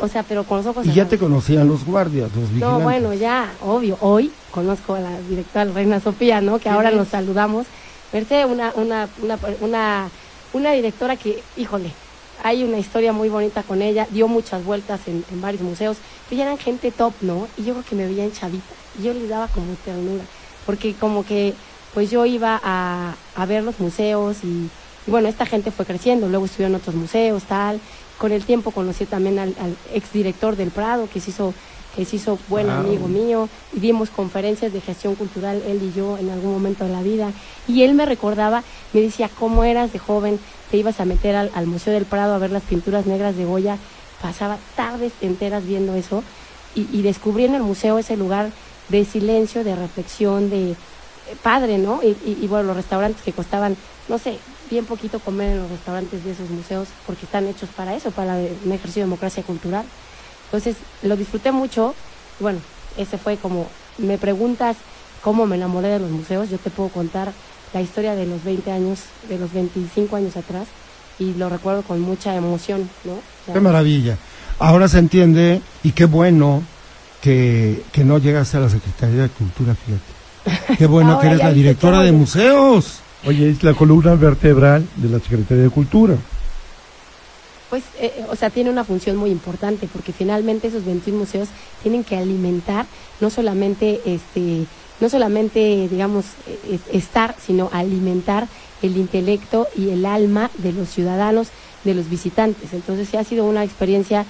O sea, pero con los ojos
Y ya te conocían los guardias, los vigilantes.
No, bueno, ya, obvio. Hoy conozco a la directora Reina Sofía, ¿no? Que ahora nos saludamos. Merced, una, una, una, una, una directora que, híjole, hay una historia muy bonita con ella. Dio muchas vueltas en, en varios museos. Pero ya eran gente top, ¿no? Y yo creo que me veían chavita. Y yo les daba como ternura. Porque como que, pues yo iba a, a ver los museos y, y bueno, esta gente fue creciendo. Luego estudió en otros museos, tal. Con el tiempo conocí también al, al exdirector del Prado, que se hizo que se hizo buen
Wow.
amigo mío, y dimos conferencias de gestión cultural, él y yo, en algún momento de la vida, y él me recordaba, me decía, ¿cómo eras de joven? Te ibas a meter al, al Museo del Prado a ver las pinturas negras de Goya, pasaba tardes enteras viendo eso, y, y descubrí en el museo ese lugar de silencio, de reflexión, de eh, padre, ¿no? Y, y- y, bueno, los restaurantes que costaban, no sé, bien poquito comer en los restaurantes de esos museos, porque están hechos para eso, para un ejercicio de democracia cultural. Entonces lo disfruté mucho. Bueno, ese fue como, me preguntas cómo me enamoré de los museos, yo te puedo contar la historia de los 20 años, de los 25 años atrás, y lo recuerdo con mucha emoción, ¿no? Sea,
Qué maravilla. Ahora se entiende y qué bueno que, que no llegaste a la Secretaría de Cultura, fíjate. Qué bueno *laughs* que eres
ya
la directora de museos.
Oye, es la columna vertebral de la Secretaría de Cultura.
Pues, eh, eh, o sea, tiene una función muy importante porque finalmente esos 21 museos tienen que alimentar no solamente, este, no solamente, digamos, es- estar, sino alimentar el intelecto y el alma de los ciudadanos, de los visitantes. Entonces, sí ha sido una experiencia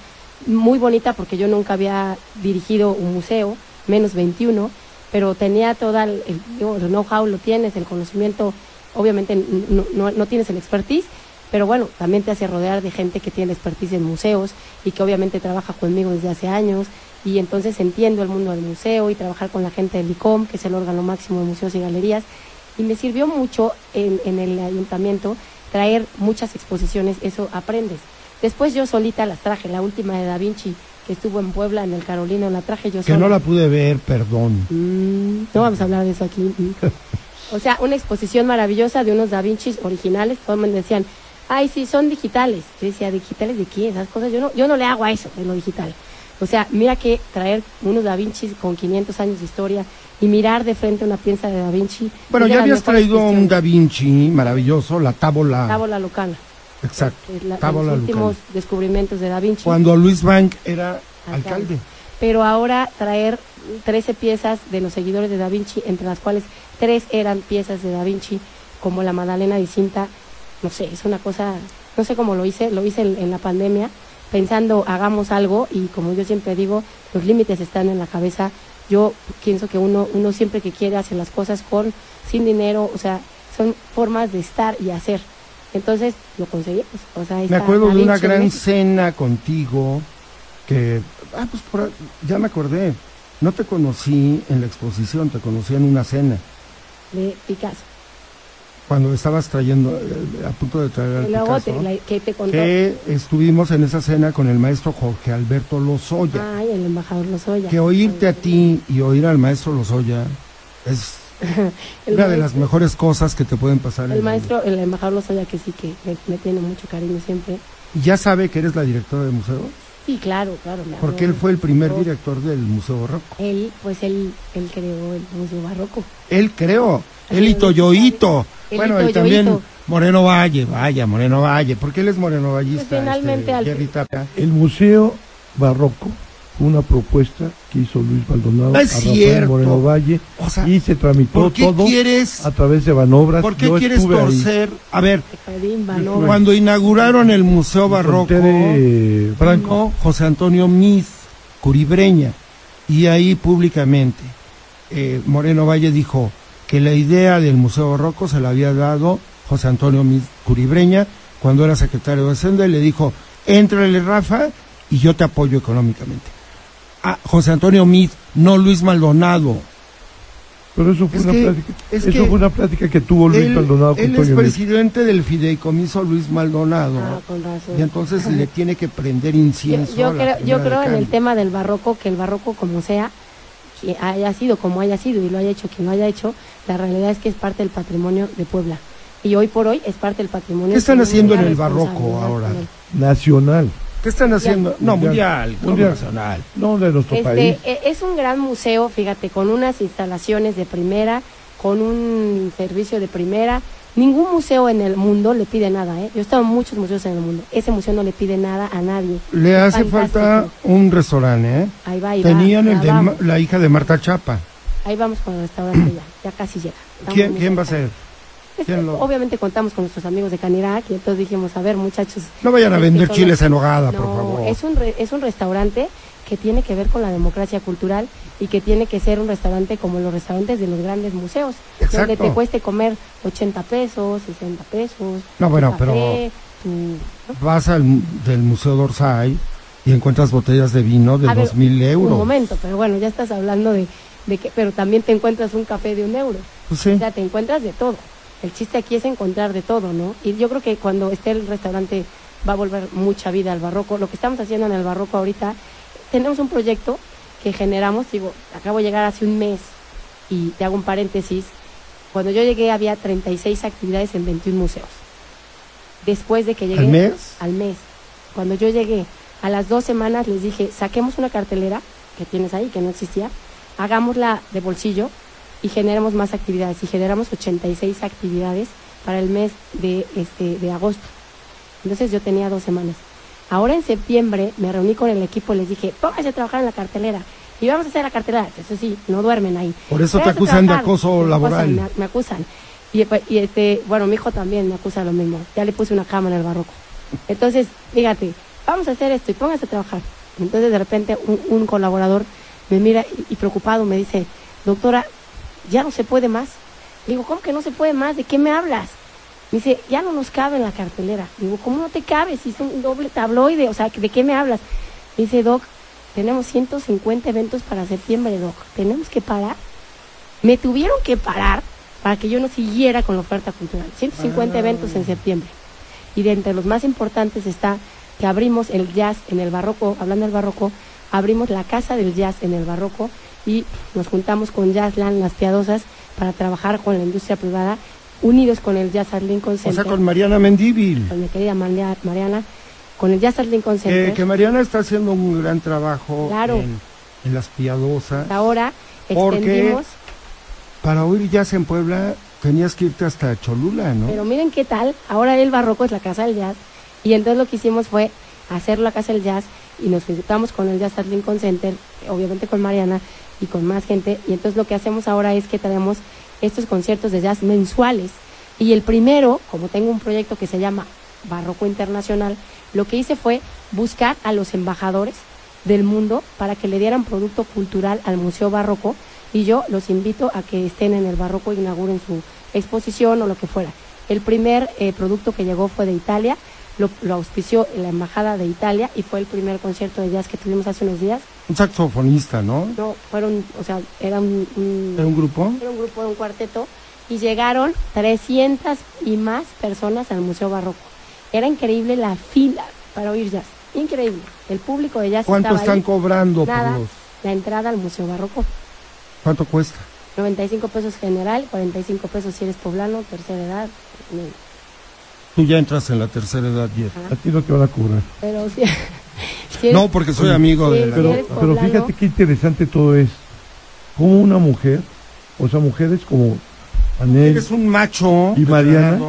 muy bonita porque yo nunca había dirigido un museo, menos 21, pero tenía toda el, el know-how, lo tienes, el conocimiento, obviamente no, no- no tienes el expertise, pero bueno, también te hace rodear de gente que tiene expertise en museos y que obviamente trabaja conmigo desde hace años y entonces entiendo el mundo del museo y trabajar con la gente del ICOM, que es el órgano máximo de museos y galerías, y me sirvió mucho en, en el ayuntamiento traer muchas exposiciones, eso aprendes. Después yo solita las traje, la última de Da Vinci, que estuvo en Puebla, en el Carolino, la traje yo
Que
sola.
no la pude ver, perdón.
Mm, no vamos a hablar de eso aquí. *laughs* O sea, una exposición maravillosa de unos Da Vinci originales. Todos me decían, ay, sí, son digitales. Yo decía, ¿digitales de qué? Esas cosas. Yo no, yo no le hago a eso, de lo digital. O sea, mira que traer unos Da Vinci con 500 años de historia y mirar de frente una pieza de Da Vinci.
Bueno,
es
ya habías traído un. Da Vinci maravilloso, la tábola.
Tábola Lucana.
Exacto,
Es la-
tábola
los últimos
Lucana.
descubrimientos de Da Vinci.
Cuando Luis Bank era
Alcalde.
alcalde.
pero ahora traer 13 piezas de los seguidores de Da Vinci, entre las cuales tres eran piezas de Da Vinci, como la Madalena de Cinta, no sé, es una cosa, no sé cómo lo hice, lo hice en, en la pandemia, pensando hagamos algo y como yo siempre digo, los límites están en la cabeza. Yo pienso que uno, uno siempre que quiere hacer las cosas con, sin dinero, o sea, son formas de estar y hacer. Entonces lo conseguimos. O sea,
Me acuerdo de una gran cena contigo que, ah, pues por ya me acordé. No te conocí en la exposición, te conocí en una cena.
De Picasso.
Cuando estabas trayendo, eh, a punto de traer al
luego
Picasso,
te, la- que te contó.
que estuvimos en esa cena con el maestro Jorge Alberto Lozoya.
Ay, el embajador Lozoya.
que oírte a ti y oír al maestro Lozoya es *laughs*
El
una de las mejores cosas que te pueden pasar.
El maestro, el embajador Lozoya, que sí que me, me tiene mucho cariño siempre.
¿Ya sabe que eres la directora de museos?
Sí, claro, claro. me
Porque él fue el primer director del Museo Barroco.
Él, pues él, él creó el Museo Barroco.
Él creó, él y Toyoito.
Él
Bueno,
y
y también. Moreno Valle, vaya, Moreno Valle. porque él es Moreno Vallista?
Pues finalmente al-
Jerry Tapia?
El Museo Barroco una propuesta que hizo Luis Maldonado
No es
a Rafael
cierto.
Moreno Valle
O sea,
y se tramitó
¿por qué
todo
quieres,
a través de Banobras.
por qué
Yo
quieres
ahí.
torcer? A ver, cuando inauguraron el Museo Barroco,
Franco.
José Antonio Miz, Curibreña, y ahí públicamente eh, Moreno Valle dijo que la idea del Museo Barroco se la había dado José Antonio Miz Curibreña cuando era secretario de Hacienda y le dijo, éntrale Rafa y yo te apoyo económicamente. Ah, José Antonio Miz, no Luis Maldonado.
Pero eso fue,
Es
una,
que-
plática,
es
eso
que
fue una plática que tuvo Luis
él
Maldonado con
él es presidente del fideicomiso Luis Maldonado.
Ah, con razón.
Y entonces le tiene que prender incienso.
yo, yo
a la
creo, yo creo en el tema del barroco, que el barroco como sea, que haya sido como haya sido y lo haya hecho quien lo haya hecho, la realidad es que es parte del patrimonio de Puebla. Y hoy por hoy es parte del patrimonio.
¿Qué están haciendo en el barroco ahora?
Nacional,
¿Qué están haciendo? No, mundial,
Mundial.
nacional.
no de nuestro país.
Este, e- es un gran museo, fíjate, con unas instalaciones de primera, con un servicio de primera. Ningún museo en el mundo le pide nada, ¿eh? Yo he estado en muchos museos en el mundo. Ese museo no le pide nada a nadie.
Le
Es
hace falta un restaurante, ¿eh?
Ahí va, ahí va,
Tenían
ya
el de
vamos.
La hija de Marta Chapa.
Ahí vamos con el restaurante ya, ya casi llega. Estamos
¿Quién, va a ser?
Este,
¿Quién lo-
Obviamente contamos con nuestros amigos de Canirac y entonces dijimos, a ver muchachos.
No vayan a vender chiles en hogada, por favor.
es un, re- es un restaurante que tiene que ver con la democracia cultural y que tiene que ser un restaurante como los restaurantes de los grandes museos,
Exacto.
donde te cueste comer 80 pesos, 60 pesos.
No, bueno,
café,
pero-
tu- ¿no?
Vas al del Museo Dorsay y encuentras botellas de vino de
A ver,
dos mil euros.
Un momento, pero bueno, ya estás hablando de, de que, pero también te encuentras un café de un euro.
Pues sí.
O sea, te encuentras de todo. El chiste aquí es encontrar de todo, ¿no? Y yo creo que cuando esté el restaurante va a volver mucha vida al barroco. Lo que estamos haciendo en el barroco ahorita, tenemos un proyecto que generamos, digo, acabo de llegar hace un mes y te hago un paréntesis. Cuando yo llegué había 36 actividades en 21 museos. Después de que llegué...
¿Al mes?
Al mes. Cuando yo llegué, a las dos semanas les dije, saquemos una cartelera que tienes ahí, que no existía, hagámosla de bolsillo y generemos más actividades. Y generamos 86 actividades para el mes de, este, de agosto. Entonces yo tenía dos semanas. Ahora en septiembre me reuní con el equipo y les dije, pónganse a trabajar en la cartelera. Y vamos a hacer la cartelera. Eso sí, no duermen ahí.
Por eso te acusan de acoso
Me acusan,
laboral.
Me, me acusan. Y, pues, y, este, bueno, mi hijo también me acusa lo mismo. Ya le puse una cama en el barroco. Entonces, fíjate, vamos a hacer esto y pónganse a trabajar. Entonces de repente un, un colaborador me mira y, y preocupado me dice, doctora, ya no se puede más. Digo, ¿cómo que no se puede más? ¿De qué me hablas? Me dice, ya no nos cabe en la cartelera. Digo, ¿cómo no te cabe si es un doble tabloide? O sea, ¿de qué me hablas? Me dice, Doc, tenemos 150 eventos para septiembre, Doc. ¿Tenemos que parar? Me tuvieron que parar para que yo no siguiera con la oferta cultural. 150 eventos en septiembre. Y de entre los más importantes está que abrimos el jazz en el barroco, hablando del barroco, abrimos la casa del jazz en el barroco y nos juntamos con Jazzland Las Piadosas para trabajar con la industria privada, unidos con el Jazz at Lincoln
O
Center,
sea, con Mariana Mendívil.
con mi querida Maria- Mariana, con el Jazz at Lincoln Center.
Eh, que Mariana está haciendo un gran trabajo
Claro.
en, en las piadosas.
Ahora
Porque-
extendimos,
Para oír jazz en Puebla tenías que irte hasta Cholula, ¿no?
pero miren qué tal, ahora el barroco es la casa del jazz y entonces lo que hicimos fue hacer la casa del jazz y nos juntamos con el Jazz at Lincoln Center, obviamente con Mariana y con más gente y entonces lo que hacemos ahora es que tenemos estos conciertos de jazz mensuales y el primero, como tengo un proyecto que se llama Barroco Internacional, lo que hice fue buscar a los embajadores del mundo para que le dieran producto cultural al Museo Barroco y yo los invito a que estén en el Barroco, inauguren su exposición o lo que fuera. El primer eh, producto que llegó fue de Italia, lo, lo auspició la Embajada de Italia y fue el primer concierto de jazz que tuvimos hace unos días.
Un saxofonista, ¿no?
No, fueron, o sea, era un, un-
¿Era un grupo?
era un grupo de un cuarteto y llegaron 300 y más personas al Museo Barroco. Era increíble la fila para oír jazz. Increíble. El público de jazz
¿Cuánto están
ahí.
cobrando
Nada,
por los...
la entrada al Museo Barroco.
¿Cuánto cuesta?
95 pesos general, 45 pesos si eres poblano, tercera edad. no.
Tú ya entras en la tercera edad, Jeff.
A ti no te van a cobrar.
Pero sí, Si eres-
No, porque soy amigo
Sí,
de la...
Pero,
eres
pero
poblano.
fíjate qué interesante todo es. Como una mujer, o sea, mujeres como Anel,
Eres un macho.
¿Y Mariana?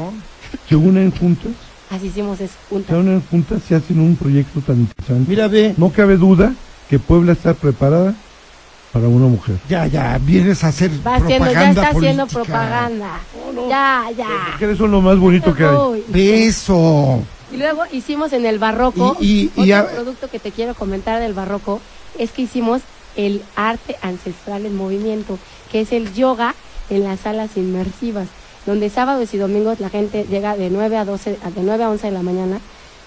se unen juntas,
Así hicimos es
se
juntas.
unen juntas y hacen un proyecto tan interesante.
Mira, ve.
No cabe duda que Puebla está preparada para una mujer.
Ya, ya, vienes a hacer
Va haciendo,
propaganda
ya está haciendo propaganda. Ya, ya.
Porque eres lo más bonito que hay.
Beso.
Y luego hicimos en el barroco,
Y- y- y
otro
a-
producto que te quiero comentar del barroco es que hicimos el arte ancestral en movimiento, que es el yoga en las salas inmersivas, donde sábados y domingos la gente llega de 9 a 12, a- de 9 a 11 de la mañana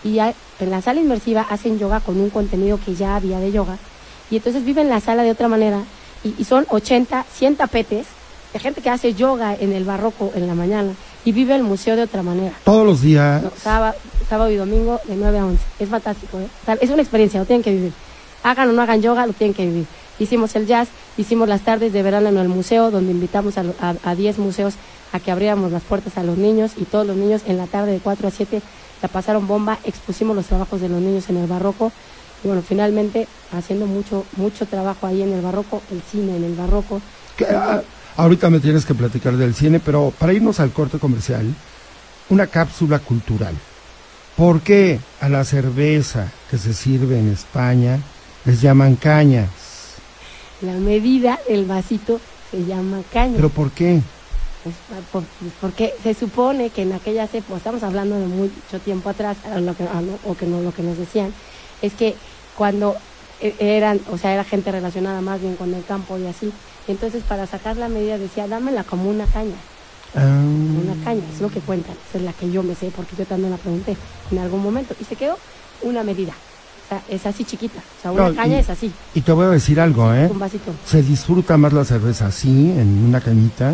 y ya en la sala inmersiva hacen yoga con un contenido que ya había de yoga y entonces viven la sala de otra manera y, y son 80, 100 tapetes de gente que hace yoga en el barroco en la mañana y vive el museo de otra manera.
Todos los días.
No, sábado, sábado y domingo de 9 a 11. Es fantástico, ¿eh? O sea, es una experiencia, lo tienen que vivir. Hagan o no hagan yoga, lo tienen que vivir. Hicimos el jazz, hicimos las tardes de verano en el museo, donde invitamos a, a, a 10 museos a que abriéramos las puertas a los niños y todos los niños en la tarde de 4 a 7 la pasaron bomba, expusimos los trabajos de los niños en el barroco y bueno, finalmente haciendo mucho, mucho trabajo ahí en el barroco, el cine en el barroco.
Que, ah, ahorita me tienes que platicar del cine, pero para irnos al corte comercial, una cápsula cultural. ¿Por qué a la cerveza que se sirve en España les llaman cañas?
La medida del vasito se llama caña.
¿Pero por qué?
Pues, por- pues, porque se supone que en aquellas épocas, estamos hablando de mucho tiempo atrás, a lo que, a lo- o que no, lo que nos decían, es que cuando e- eran, o sea, era gente relacionada más bien con el campo y así, entonces para sacar la medida decía, dámela como una caña,
Ah,
una caña, es lo que cuentan, esa es la que yo me sé, porque yo también la pregunté en algún momento, y se quedó una medida, o sea, es así chiquita, o sea, una
No,
caña
y-
es así,
y te voy a decir algo, ¿eh?
un vasito,
Se disfruta más la cerveza así, en una cañita.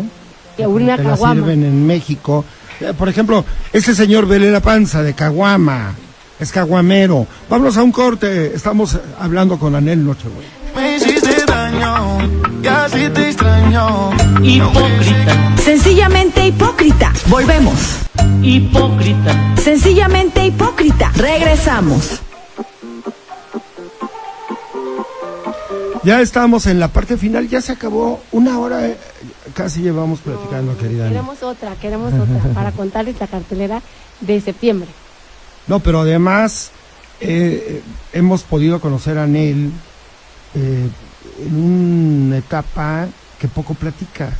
que una
Te la
caguama.
sirven en México. Eh, Por ejemplo, ese señor Vele la Panza de Caguama, es caguamero. Vámonos a un corte, estamos hablando con Anel Nochebuena.
Me hiciste daño, casi te extraño.
Hipócrita,
Sencillamente hipócrita. Volvemos.
hipócrita,
Sencillamente hipócrita. Regresamos.
Ya estamos en la parte final, ya se acabó una hora, eh, casi llevamos platicando,
No,
querida.
Queremos otra, queremos otra, para contarles la cartelera de septiembre.
No, pero además eh, hemos podido conocer a Anel eh, en una etapa que poco platicas,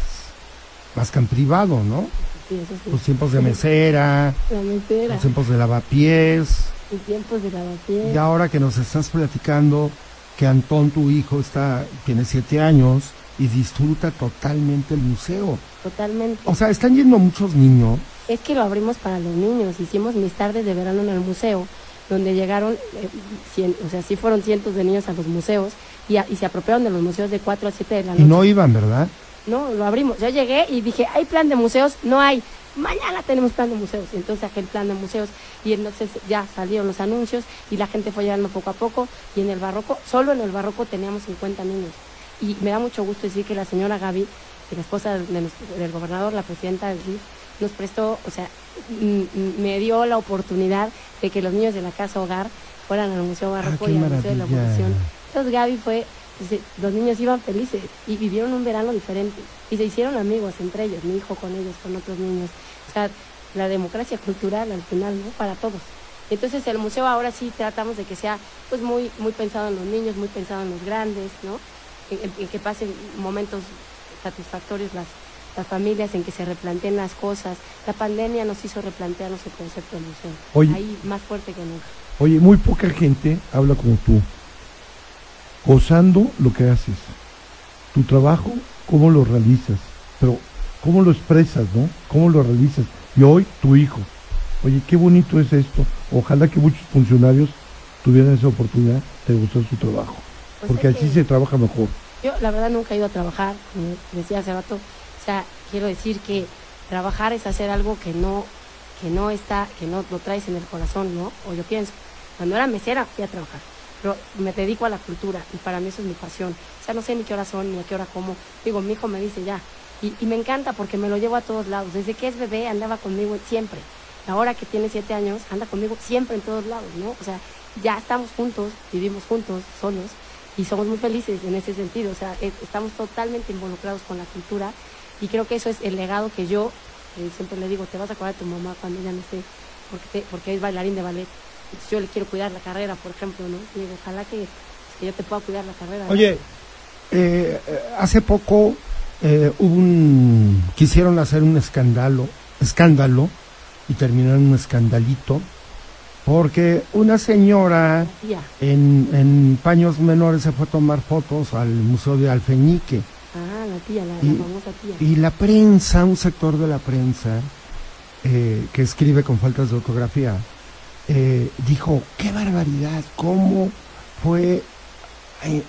más que en privado, ¿no?
Sí, eso sí.
Los tiempos de mesera,
La mesera,
los tiempos de lavapiés,
los tiempos de lavapiés.
y ahora que nos estás platicando que Antón, tu hijo, está tiene siete años y disfruta totalmente el museo.
Totalmente.
O sea, están yendo muchos niños.
Es que lo abrimos para los niños. Hicimos mis tardes de verano en el museo, donde llegaron, eh, cien- o sea, sí fueron cientos de niños a los museos y, a- y se apropiaron de los museos de 4 a 7 de la
Y
noche.
no iban, ¿verdad?
No, lo abrimos. Yo llegué y dije, ¿hay plan de museos? No hay. Mañana tenemos plan de museos. Y entonces saqué el plan de museos y entonces ya salieron los anuncios y la gente fue llegando poco a poco. Y en el barroco, solo en el barroco teníamos 50 niños. Y me da mucho gusto decir que la señora Gaby, la esposa del gobernador, la presidenta del nos prestó, o sea, me dio la oportunidad de que los niños de la casa hogar fueran al Museo Barroco
qué
y al Museo de la. Evolución. Entonces Gaby fue, dice, los niños iban felices y vivieron un verano diferente y se hicieron amigos entre ellos, mi hijo con ellos, con otros niños. O sea, la democracia cultural al final, ¿no? Para todos. Entonces el museo ahora sí tratamos de que sea pues muy muy pensado en los niños, muy pensado en los grandes, ¿no? En que pasen momentos satisfactorios las, las familias, en que se replanteen las cosas. La pandemia nos hizo replantearnos el concepto del museo.
Oye.
Ahí más fuerte que nunca.
Oye, muy poca gente habla como tú, gozando lo que haces. Tu trabajo, cómo lo realizas, pero cómo lo expresas, ¿no? Cómo lo realizas. Y hoy, tu hijo. Oye, qué bonito es esto. Ojalá que muchos funcionarios tuvieran esa oportunidad de gozar su trabajo.
Pues
Porque así
que-
se trabaja mejor.
Yo, la verdad, nunca he ido a trabajar, como decía hace rato. Sea, quiero decir que trabajar es hacer algo que no, que no está, que no lo traes en el corazón, ¿no? O yo pienso. Cuando era mesera, fui a trabajar. Pero me dedico a la cultura y para mí eso es mi pasión. O sea, no sé ni qué hora son, ni a qué hora como. Digo, mi hijo me dice ya. Y, y me encanta porque me lo llevo a todos lados. Desde que es bebé andaba conmigo siempre. ahora que tiene siete años, anda conmigo siempre en todos lados, ¿no? O sea, ya estamos juntos, vivimos juntos, solos, y somos muy felices en ese sentido. O sea, eh, estamos totalmente involucrados con la cultura y creo que eso es el legado que yo eh, siempre le digo, te vas a acordar de tu mamá cuando ella no esté, porque, te- porque es bailarín de ballet. Entonces, yo le quiero cuidar la carrera, por ejemplo, ¿no? Y digo, ojalá que, que yo te pueda cuidar la carrera.
Oye, eh, eh, hace poco eh, hubo un, quisieron hacer un escándalo, escándalo, y terminaron un escandalito, porque una señora en, en paños menores se fue a tomar fotos al Museo de Alfeñique.
La tía, la, la
Y-
famosa tía.
Y la prensa, un sector de la prensa eh, que escribe con faltas de ortografía, eh, dijo, qué barbaridad, cómo fue eh,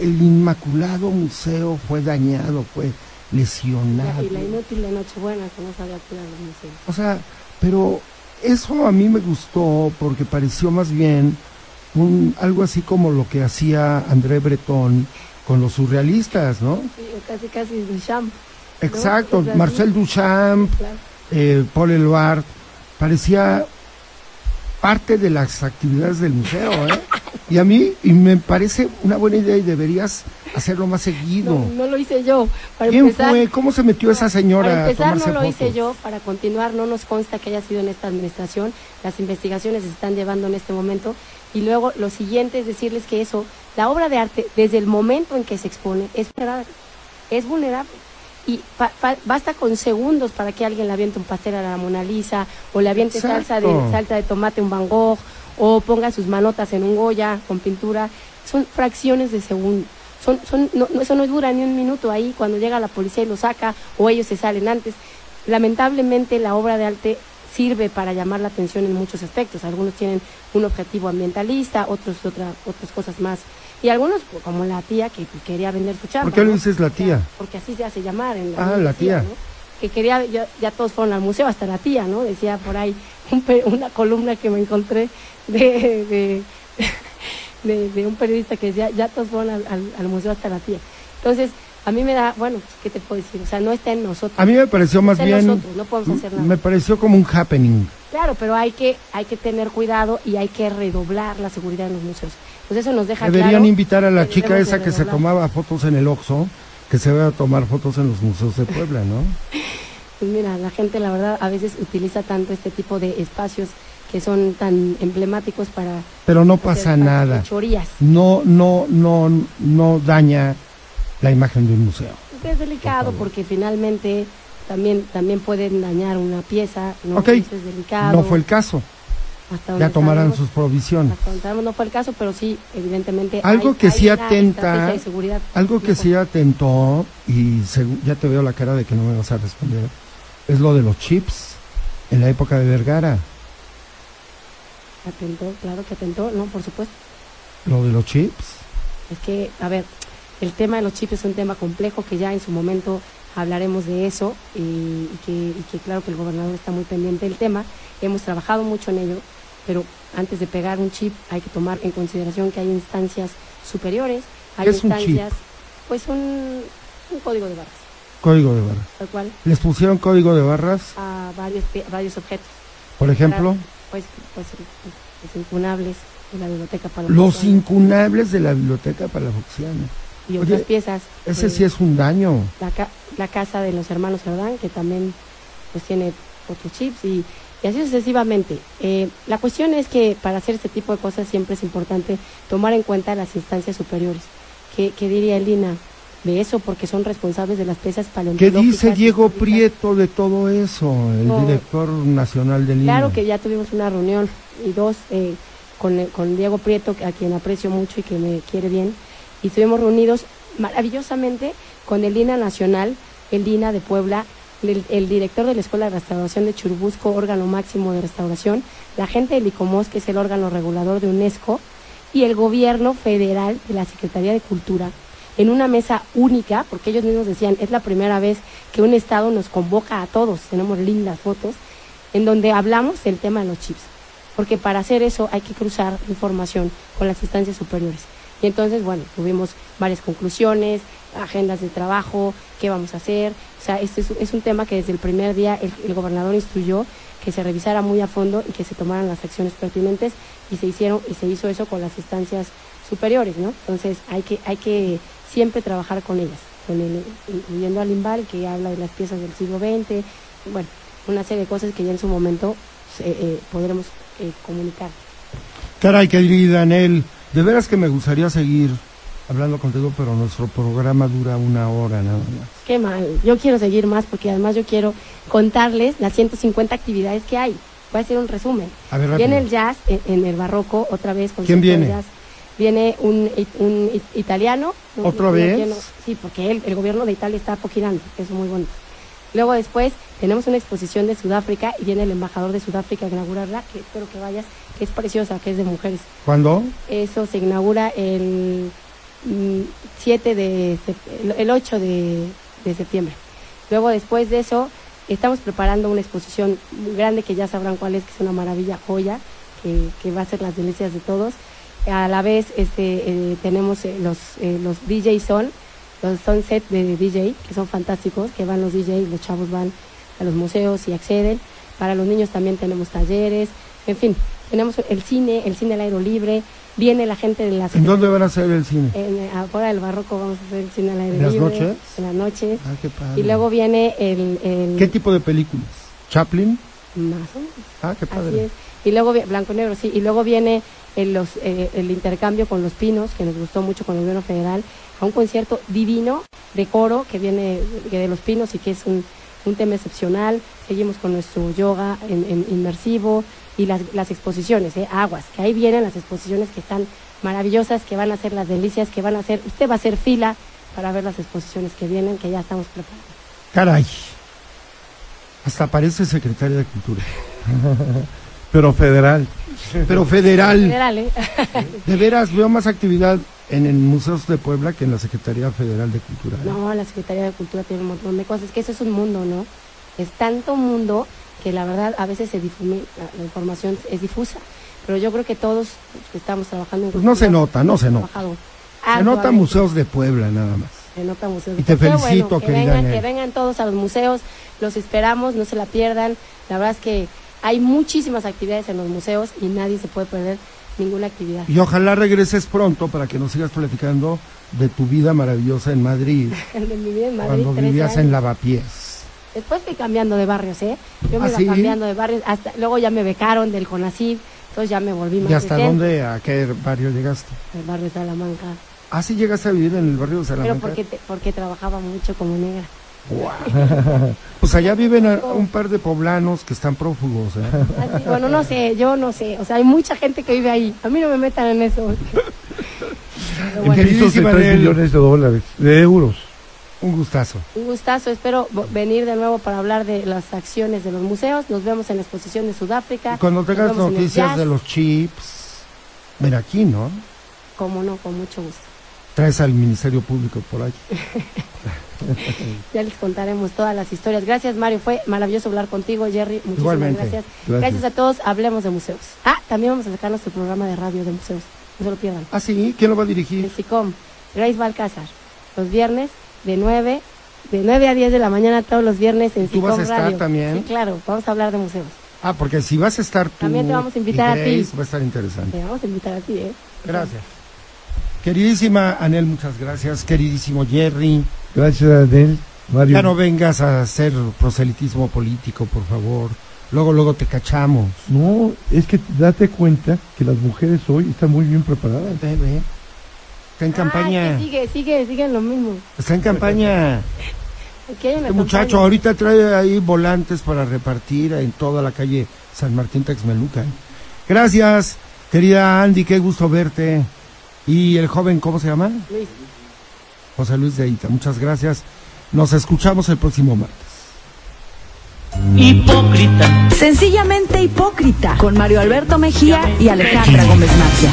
el Inmaculado Museo fue dañado, fue lesionado.
y la inútil de Nochebuena que no sabía cuidar los museos.
O sea, pero eso a mí me gustó porque pareció más bien un, algo así como lo que hacía André Breton con los surrealistas, ¿no?
Sí, casi, casi Duchamp.
Exacto. Marcel Duchamp,
Claro.
eh, Paul Eluard, parecía parte de las actividades del museo, ¿eh? Y a mí, y me parece una buena idea y deberías hacerlo más seguido.
No, no lo hice yo. Para
¿Quién
empezar,
fue? ¿Cómo se metió esa señora
Para
a
empezar, no lo hice yo. Para continuar, no nos consta que haya sido en esta administración. Las investigaciones se están llevando en este momento. Y luego, lo siguiente es decirles que eso, la obra de arte, desde el momento en que se expone, es vulnerable. Es vulnerable. Y pa- pa- basta con segundos para que alguien le aviente un pastel a la Mona Lisa, o le aviente salsa de, salsa de tomate a un Van Gogh, o ponga sus manotas en un Goya con pintura. Son fracciones de segundo. Son, son, no, no- eso no dura ni un minuto ahí cuando llega la policía y lo saca o ellos se salen antes. Lamentablemente la obra de arte sirve para llamar la atención en muchos aspectos. Algunos tienen un objetivo ambientalista, otros otra, otras cosas más. Y algunos, como la tía que pues, quería vender su chamba.
¿Por qué le
¿no?
dices la
O sea,
tía?
porque así se hace llamar. En
Ah,
en
la tía.
¿no? Que quería, ya, ya todos fueron al museo, hasta la tía, ¿no? Decía por ahí un una columna que me encontré de, de, *laughs* de, de un periodista que decía, ya todos fueron al, al- al museo hasta la tía. Entonces, a mí me da, bueno, pues, ¿qué te puedo decir? O sea, no está en nosotros.
A mí me pareció más
Está en
bien,
nosotros, no podemos hacer nada.
me pareció como un happening.
Claro, pero hay que, hay que tener cuidado y hay que redoblar la seguridad en los museos. Pues eso nos deja
Deberían
claro
invitar a la chica esa que se tomaba fotos en el Oxxo, que se vaya a tomar fotos en los museos de Puebla, ¿no? *laughs*
Pues mira, la gente la verdad a veces utiliza tanto este tipo de espacios que son tan emblemáticos para
Pero no pasa nada. No, no, no, no daña la imagen de un museo.
Es delicado porque finalmente también también pueden dañar una pieza, ¿no? Es delicado.
No fue el caso.
Hasta donde
Ya tomarán
sabemos-
sus provisiones.
hasta donde sabemos no fue el caso, pero sí, evidentemente.
Algo
hay-
que
hay
sí atenta- Algo que sí atentó, y segu- ya te veo la cara de que no me vas a responder, es lo de los chips en la época de Vergara.
Atentó, claro que atentó, no, por supuesto.
Lo de los chips.
Es que, a ver, el tema de los chips es un tema complejo que ya en su momento hablaremos de eso y, y que, y que claro que el gobernador está muy pendiente del tema. Hemos trabajado mucho en ello, pero antes de pegar un chip hay que tomar en consideración que hay instancias superiores, hay
¿Qué es un chip?
instancias, pues un, un código de barras,
Código de barras.
tal cual,
¿Les pusieron código de barras?
a varios, varios objetos,
Por ejemplo,
pues, pues los incunables de la biblioteca para
los incunables de la biblioteca palafoxiana.
Y otras
Oye,
piezas.
Ese
pues,
sí es un daño.
la, ca- la casa de los hermanos Cerdán, que también pues tiene otros chips y, y así sucesivamente. Eh, la cuestión es que para hacer este tipo de cosas siempre es importante tomar en cuenta las instancias superiores. ¿Qué, qué diría Elina de eso? Porque son responsables de las piezas
¿Qué
paleontológicas.
dice Diego. Prieto de todo eso, el
No.
director nacional del?
Claro que ya tuvimos una reunión y dos eh, con, eh, con Diego Prieto, a quien aprecio mucho y que me quiere bien, y estuvimos reunidos maravillosamente con el DINA Nacional, el DINA de Puebla, el, el director de la Escuela de Restauración de Churubusco, órgano máximo de restauración, la gente del ICOMOS, que es el órgano regulador de UNESCO, y el gobierno federal de la Secretaría de Cultura en una mesa única, porque ellos mismos decían, es la primera vez que un Estado nos convoca a todos, tenemos lindas fotos, en donde hablamos del tema de los chips, porque para hacer eso hay que cruzar información con las instancias superiores. Y entonces, bueno, tuvimos varias conclusiones, agendas de trabajo, qué vamos a hacer. O sea, este es, es un tema que desde el primer día el, gobernador instruyó que se revisara muy a fondo y que se tomaran las acciones pertinentes y se hicieron y se hizo eso con las instancias superiores, ¿no? Entonces hay que hay que siempre trabajar con ellas, con el, incluyendo al Imbal que habla de las piezas del siglo XX, bueno, una serie de cosas que ya en su momento eh, eh, podremos eh, comunicar.
Caray, querida Anel, de veras que me gustaría seguir hablando contigo, pero nuestro programa dura una hora nada más.
Qué mal, yo quiero seguir más porque además yo quiero contarles las 150 actividades que hay. Voy a hacer un resumen.
A ver,
Viene el jazz en, en el barroco, otra vez. con
¿Quién viene?
Jazz. Viene un, un it- italiano.
¿Otra vez?
Sí, porque el gobierno de Italia está girando, eso es muy bonito. Luego después tenemos una exposición de Sudáfrica y viene el embajador de Sudáfrica a inaugurarla, que espero que vayas, que es preciosa, que es de mujeres.
¿Cuándo?
Eso se inaugura el mm, 7 de sep- el- el 8 de, de septiembre. Luego después de eso estamos preparando una exposición grande que ya sabrán cuál es, que es una maravilla joya, que, que va a ser las delicias de todos. A la vez este eh, tenemos eh, los eh, los DJ son los sunset de DJ que son fantásticos, que van los DJs, los chavos van a los museos y acceden. Para los niños también tenemos talleres, en fin, tenemos el cine, el cine al aire libre, viene la gente de las
¿En dónde van a hacer el cine?
en, afuera del barroco vamos a hacer el cine al aire
¿En las
libre,
noches?
En las noches.
Ah, qué padre.
Y luego viene el... el
¿Qué tipo de películas? ¿Chaplin?
Más o menos,
Ah, qué
así
padre.
es. Y luego, blanco y negro, sí. Y luego viene el, los, eh, el intercambio con los pinos, que nos gustó mucho con el gobierno federal, a un concierto divino de coro que viene de, de los pinos y que es un, un tema excepcional. Seguimos con nuestro yoga en, en inmersivo y las, las exposiciones, ¿eh? aguas, que ahí vienen las exposiciones que están maravillosas, que van a ser las delicias, que van a ser, usted va a hacer fila para ver las exposiciones que vienen, que ya estamos preparados.
Caray. Hasta parece secretaria de Cultura. *laughs*
Pero federal.
Pero federal.
Federal, ¿eh? *laughs*
De veras, veo más actividad en el Museos de Puebla que en la Secretaría Federal de Cultura. ¿eh?
No, la Secretaría de Cultura tiene un montón de cosas, que eso es un mundo, ¿no? Es tanto mundo que la verdad a veces se difume, la, información es difusa, pero yo creo que todos los que estamos trabajando en
Pues no se nota, no se nota. Se nota. Museos de Puebla nada más.
Se nota museos.
Y te felicito,
bueno, que vengan, que vengan todos a los museos, los esperamos, no se la pierdan. La verdad es que hay muchísimas actividades en los museos y nadie se puede perder ninguna actividad.
Y ojalá regreses pronto para que nos sigas platicando de tu vida maravillosa en Madrid, *laughs*
de mi vida en Madrid,
cuando
13
vivías en. Lavapiés.
Después fui cambiando de barrios, ¿eh? Yo me
¿Ah,
iba
sí?
cambiando de barrios, hasta luego ya me becaron del CONACYT, entonces ya me volví más
¿Y hasta
decente.
dónde, a qué barrio llegaste?
El barrio de Salamanca.
Ah, sí llegaste a vivir en el barrio de
Pero
Salamanca.
porque, te- porque trabajaba mucho como negra.
Pues allá viven a- un par de poblanos que están prófugos, ¿eh?
Así, bueno, no sé, yo no sé. O sea, hay mucha gente que vive ahí. A mí no me metan en eso. *laughs* Pero bueno,
Queridísima
3
Nel.
millones de dólares, de euros.
Un gustazo.
un gustazo. Espero venir de nuevo para hablar de las acciones de los museos. Nos vemos en la exposición de Sudáfrica.
Y cuando tengas
el
noticias de los chips, ven aquí, ¿no?
Como no, con mucho gusto.
Traes al Ministerio Público por ahí. *laughs*
Ya les contaremos todas las historias. Gracias, Mario. Fue maravilloso hablar contigo, Jerry. Muchísimas
Igualmente.
gracias.
Gracias.
Gracias a todos. Hablemos de museos. Ah, también vamos a sacar nuestro programa de radio de museos. No se lo pierdan.
Ah, sí, ¿quién lo va a
El
dirigir?
SICOM, Grace Balcázar. Los viernes de 9, de 9 a 10 de la mañana, todos los viernes en
¿Tú vas a estar
Radio.
también?
Sí, claro. Vamos a hablar de museos.
Ah, porque si vas a estar tú
También te vamos a invitar a ti.
Va a estar interesante.
Te vamos a invitar a ti, ¿eh?
Gracias. Queridísima Anel, muchas gracias. Queridísimo Jerry,
Gracias, Adel. Mario.
ya no vengas a hacer proselitismo político, por favor. Luego, luego te cachamos.
No, es que date cuenta que las mujeres hoy están muy bien preparadas.
Está en
Ah,
campaña.
que sigue, sigue, sigue en lo mismo.
Está en campaña.
Aquí hay una
Este muchacho
campaña.
ahorita trae ahí volantes para repartir en toda la calle San Martín Texmelucan. Gracias, querida Andy, qué gusto verte. Y el joven, ¿cómo se llama?
Luis.
José Luis de Ita. Muchas gracias. Nos escuchamos el próximo martes.
Hipócrita.
Sencillamente hipócrita con Mario Alberto Mejía y Alejandra Gómez Macia.